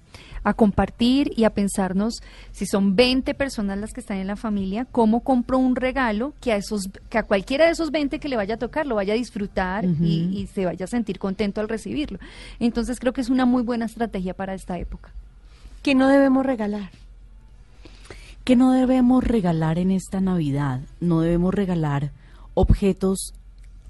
a compartir y a pensarnos si son 20 personas las que están en la familia, cómo compro un regalo que a esos que a cualquiera de esos 20 que le vaya a tocar lo vaya a disfrutar y, y se vaya a sentir contento al recibirlo. Entonces creo que es una muy buena estrategia para esta época. Que no debemos regalar. que no debemos regalar en esta Navidad? No debemos regalar objetos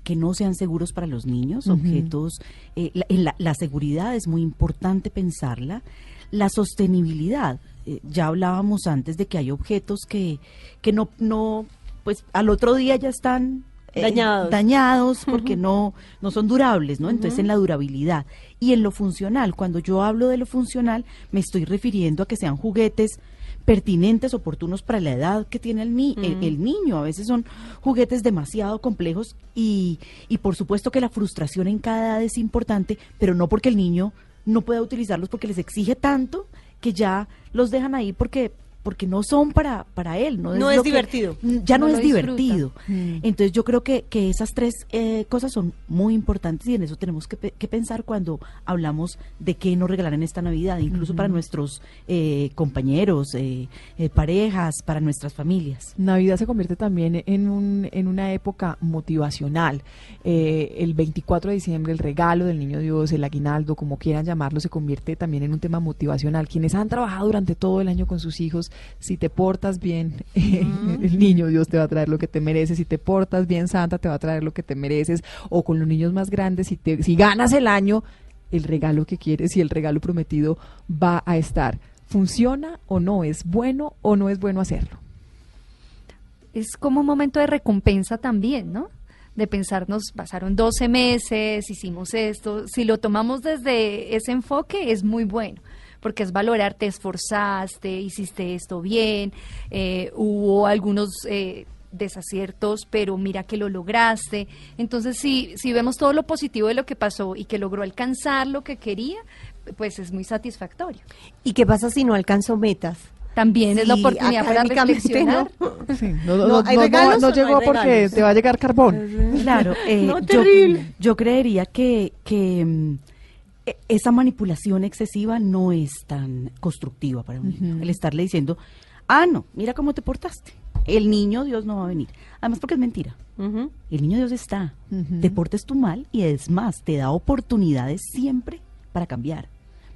que no sean seguros para los niños, objetos, eh, la, en la- la seguridad es muy importante pensarla, la sostenibilidad, eh, ya hablábamos antes de que hay objetos que, que no, no, pues al otro día ya están eh, Dañados. dañados porque no, no son durables, ¿no? Entonces en la durabilidad. Y en lo funcional, cuando yo hablo de lo funcional, me estoy refiriendo a que sean juguetes pertinentes, oportunos para la edad que tiene el, ni- el, el niño. A veces son juguetes demasiado complejos y, y por supuesto que la frustración en cada edad es importante, pero no porque el niño no pueda utilizarlos porque les exige tanto que ya los dejan ahí porque porque no son para para él no, No es que- divertido. ya no, No es divertido Mm. entonces yo creo que, que esas tres eh, cosas son muy importantes y en eso tenemos que, pe- que pensar cuando hablamos de qué no regalar en esta Navidad, incluso para nuestros eh, compañeros, eh, eh, parejas, para nuestras familias. Navidad se convierte también en, un, en una época motivacional. Eh, el 24 de diciembre, el regalo del Niño Dios, el aguinaldo, como quieran llamarlo, se convierte también en un tema motivacional. Quienes han trabajado durante todo el año con sus hijos, si te portas bien, el Niño Dios te va a traer lo que te mereces. Si te portas bien, Santa te va a traer lo que te mereces. O con los niños más grandes, si, te, si ganas el año, el regalo que quieres y el regalo prometido va a estar. ¿Funciona o no? ¿Es bueno o no es bueno hacerlo? es como un momento de recompensa también, ¿no? De pensarnos, pasaron 12 meses, hicimos esto. Si lo tomamos desde ese enfoque, es muy bueno. Porque es valorar, te esforzaste, hiciste esto bien, eh, hubo algunos... Eh, desaciertos, pero mira que lo lograste. Entonces, si, si vemos todo lo positivo de lo que pasó y que logró alcanzar lo que quería, pues es muy satisfactorio. ¿Y qué pasa si no alcanzo metas? También es la oportunidad para reflexionar. No, no, no, llegó porque te va a llegar carbón. Claro, eh, yo, yo, creería que, que mm, esa manipulación excesiva no es tan constructiva para un niño. El estarle diciendo, ah, no, mira cómo te portaste. El niño Dios no va a venir. Además porque es mentira. El niño Dios está. Te portes tú mal y es más, te da oportunidades siempre para cambiar,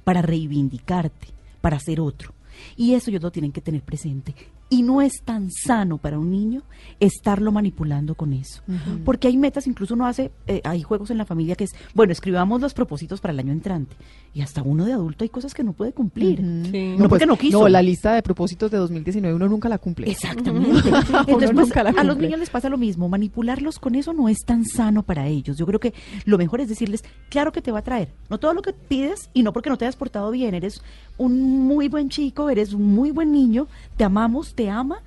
para reivindicarte, para ser otro. Y eso ellos lo tienen que tener presente. Y no es tan sano para un niño estarlo manipulando con eso. Porque hay metas, incluso uno hace, eh, hay juegos en la familia que es, bueno, escribamos los propósitos para el año entrante. Y hasta uno de adulto hay cosas que no puede cumplir. No, porque pues, no quiso. No, la lista de propósitos de 2019 uno nunca la cumple. Exactamente. Entonces, pues, a los niños les pasa lo mismo. Manipularlos con eso no es tan sano para ellos. Yo creo que lo mejor es decirles, claro que te va a traer. No todo lo que pides y no porque no te hayas portado bien. Eres un muy buen chico, eres un muy buen niño, te amamos te ama,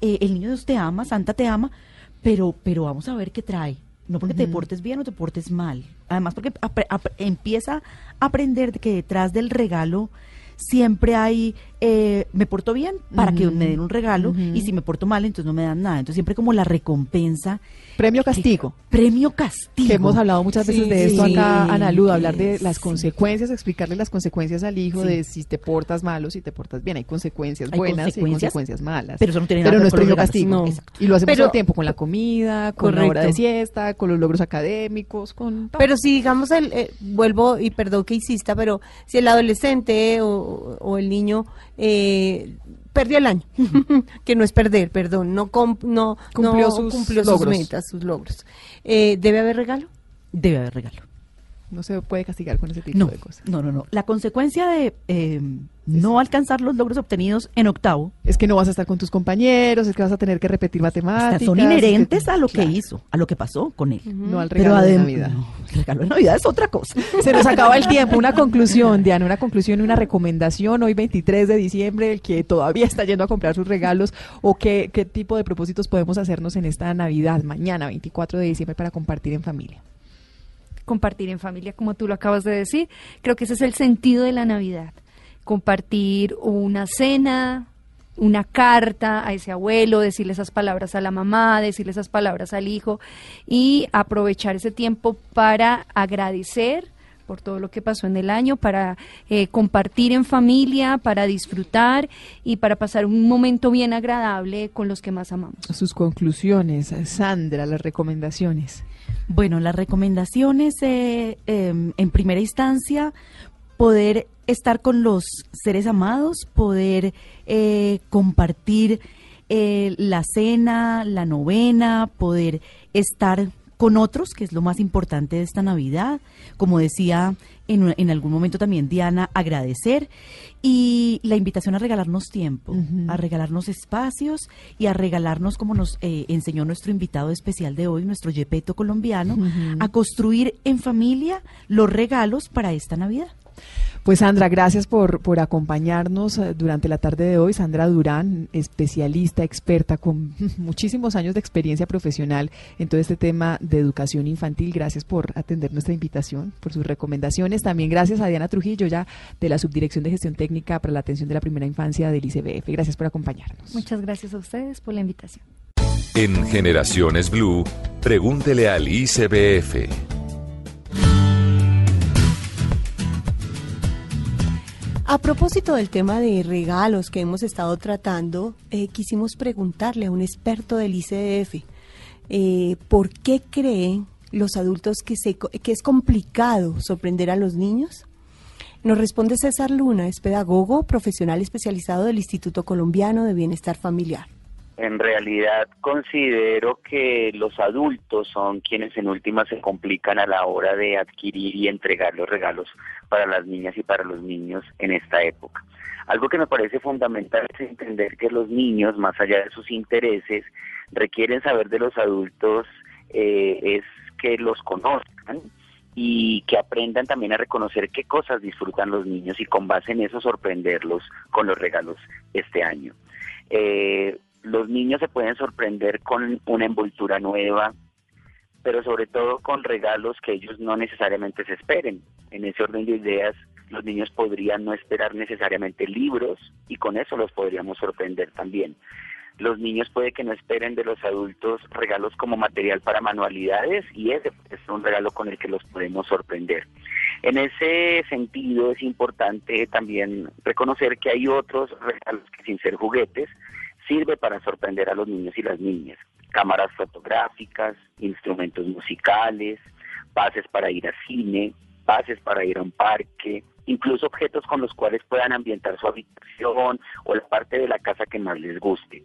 eh, el niño Dios te ama, Santa te ama, pero, pero vamos a ver qué trae. No porque te portes bien o te portes mal. Además, porque empieza a aprender que detrás del regalo siempre hay, eh, me porto bien para que me den un regalo y si me porto mal, entonces no me dan nada. Entonces siempre como la recompensa. Premio castigo. premio castigo. Que hemos hablado muchas veces de esto acá, Ana Luz, hablar de las consecuencias, explicarle las consecuencias al hijo de si te portas mal o si te portas bien. Hay consecuencias buenas y consecuencias malas. Pero eso no tiene nada no es premio castigo. Y lo hacemos todo el tiempo con la comida, con la hora de siesta, con los logros académicos, con Pero si digamos, el, eh, vuelvo y perdón que insista, pero si el adolescente o o, el niño eh, perdió el año, que no es perder, perdón, no, no cumplió, sus, metas, sus logros. Eh, ¿Debe haber regalo? Debe haber regalo. No se puede castigar con ese tipo de cosas. No, no, no. La consecuencia de eh, no alcanzar los logros obtenidos en octavo. Es que no vas a estar con tus compañeros, es que vas a tener que repetir matemáticas. son inherentes a lo que hizo, a lo que pasó con él. No al regalo de Navidad. el regalo de Navidad es otra cosa. Se nos acaba el tiempo. Una conclusión, Diana, una conclusión y una recomendación hoy 23 de diciembre, el que todavía está yendo a comprar sus regalos o qué, qué tipo de propósitos podemos hacernos en esta Navidad, mañana 24 de diciembre, para compartir en familia compartir en familia, como tú lo acabas de decir. Creo que ese es el sentido de la Navidad compartir una cena, una carta a ese abuelo, decirle esas palabras a la mamá, decirle esas palabras al hijo y aprovechar ese tiempo para agradecer por todo lo que pasó en el año, para eh, compartir en familia, para disfrutar y para pasar un momento bien agradable con los que más amamos. Sus conclusiones, Sandra, las recomendaciones. Bueno, las recomendaciones eh, em, en primera instancia, poder estar con los seres amados, poder eh, compartir eh, la cena, la novena, poder estar con otros, que es lo más importante de esta Navidad. Como decía en, en algún momento también Diana, agradecer y la invitación a regalarnos tiempo, a regalarnos espacios y a regalarnos, como nos eh, enseñó nuestro invitado especial de hoy, nuestro Yepeto colombiano, a construir en familia los regalos para esta Navidad. Pues Sandra, gracias por, por acompañarnos eh, durante la tarde de hoy. Sandra Durán, especialista, experta, con muchísimos años de experiencia profesional en todo este tema de educación infantil. Gracias por atender nuestra invitación, por sus recomendaciones. También gracias a Diana Trujillo, ya de la Subdirección de Gestión Técnica para la Atención de la Primera Infancia del ICBF. Gracias por acompañarnos. Muchas gracias a ustedes por la invitación. En Generaciones Blue, pregúntele al ICBF. A propósito del tema de regalos que hemos estado tratando, eh, quisimos preguntarle a un experto del ICDF eh, por qué creen los adultos que, se, que es complicado sorprender a los niños. Nos responde César Luna, es pedagogo profesional especializado del Instituto Colombiano de Bienestar Familiar. En realidad considero que los adultos son quienes en última se complican a la hora de adquirir y entregar los regalos para las niñas y para los niños en esta época. Algo que me parece fundamental es entender que los niños, más allá de sus intereses, requieren saber de los adultos, eh, es que los conozcan y que aprendan también a reconocer qué cosas disfrutan los niños y con base en eso sorprenderlos con los regalos este año. Eh, los niños se pueden sorprender con una envoltura nueva, pero sobre todo con regalos que ellos no necesariamente se esperen. En ese orden de ideas, los niños podrían no esperar necesariamente libros y con eso los podríamos sorprender también. Los niños puede que no esperen de los adultos regalos como material para manualidades y ese es un regalo con el que los podemos sorprender. En ese sentido es importante también reconocer que hay otros regalos que sin ser juguetes sirve para sorprender a los niños y las niñas. Cámaras fotográficas, instrumentos musicales, pases para ir a cine, pases para ir a un parque, incluso objetos con los cuales puedan ambientar su habitación o la parte de la casa que más les guste.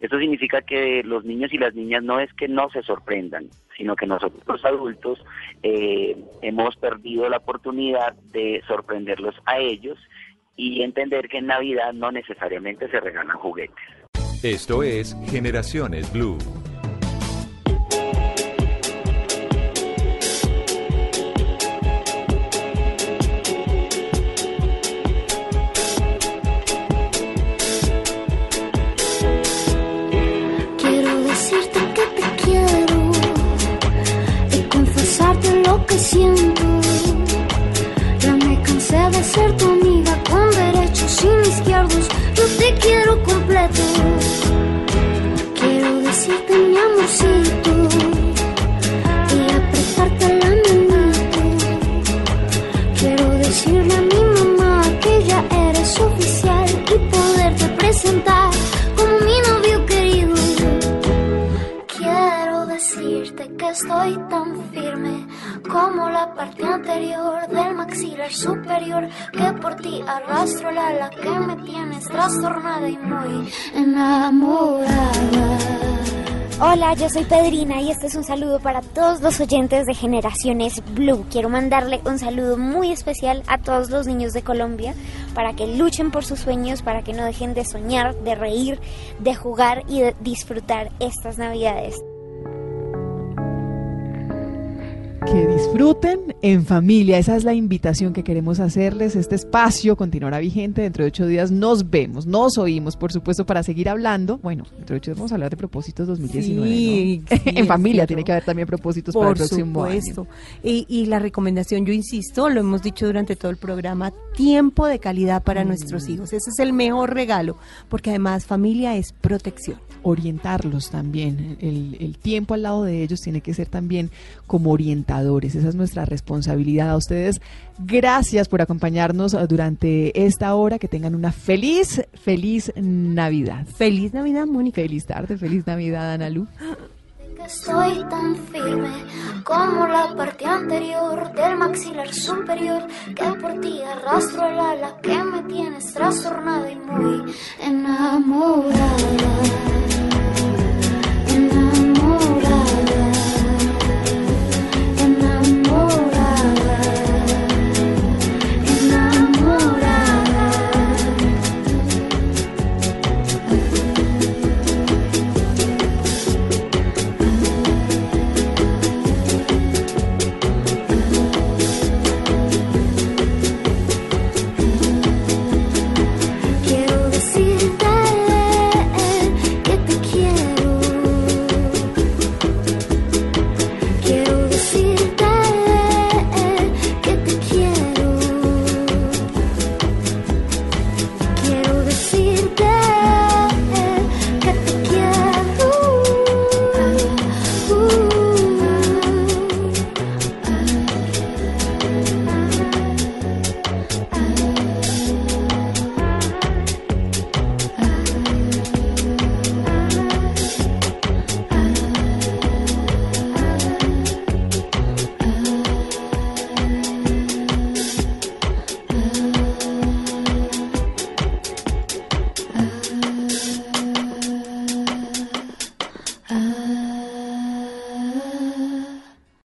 Esto significa que los niños y las niñas no es que no se sorprendan, sino que nosotros los adultos eh, hemos perdido la oportunidad de sorprenderlos a ellos y entender que en Navidad no necesariamente se regalan juguetes. Esto es Generaciones Blue. siento. Ya me cansé de ser tu amiga con derechos y izquierdos. Amorcito y apretarte la manito. Quiero decirle a mi mamá que ya eres oficial y poderte presentar como mi novio querido. Quiero decirte que estoy tan firme como la parte anterior del maxilar superior que por ti arrastro la ala que me tienes trastornada y muy enamorada. Hola, yo soy Pedrina y este es un saludo para todos los oyentes de Generaciones Blue. Quiero mandarle un saludo muy especial a todos los niños de Colombia para que luchen por sus sueños, para que no dejen de soñar, de reír, de jugar y de disfrutar estas navidades. Que disfruten en familia. Esa es la invitación que queremos hacerles. Este espacio continuará vigente. Dentro de ocho días nos vemos, nos oímos, por supuesto, para seguir hablando. Bueno, dentro de ocho días vamos a hablar de propósitos 2019. Sí, en familia tiene que haber también propósitos para el próximo año. Y, y la recomendación, yo insisto, lo hemos dicho durante todo el programa, tiempo de calidad para mm. nuestros hijos. Ese es el mejor regalo, porque además familia es protección orientarlos también. El, el, tiempo al lado de ellos tiene que ser también como orientadores. Esa es nuestra responsabilidad. A ustedes, gracias por acompañarnos durante esta hora. Que tengan una feliz, feliz Navidad. Feliz Navidad, Mónica. Feliz tarde, feliz Navidad, Ana Lu. Estoy tan firme como la parte anterior del maxilar superior que por ti arrastro el ala que me tienes trastornada y muy enamorada.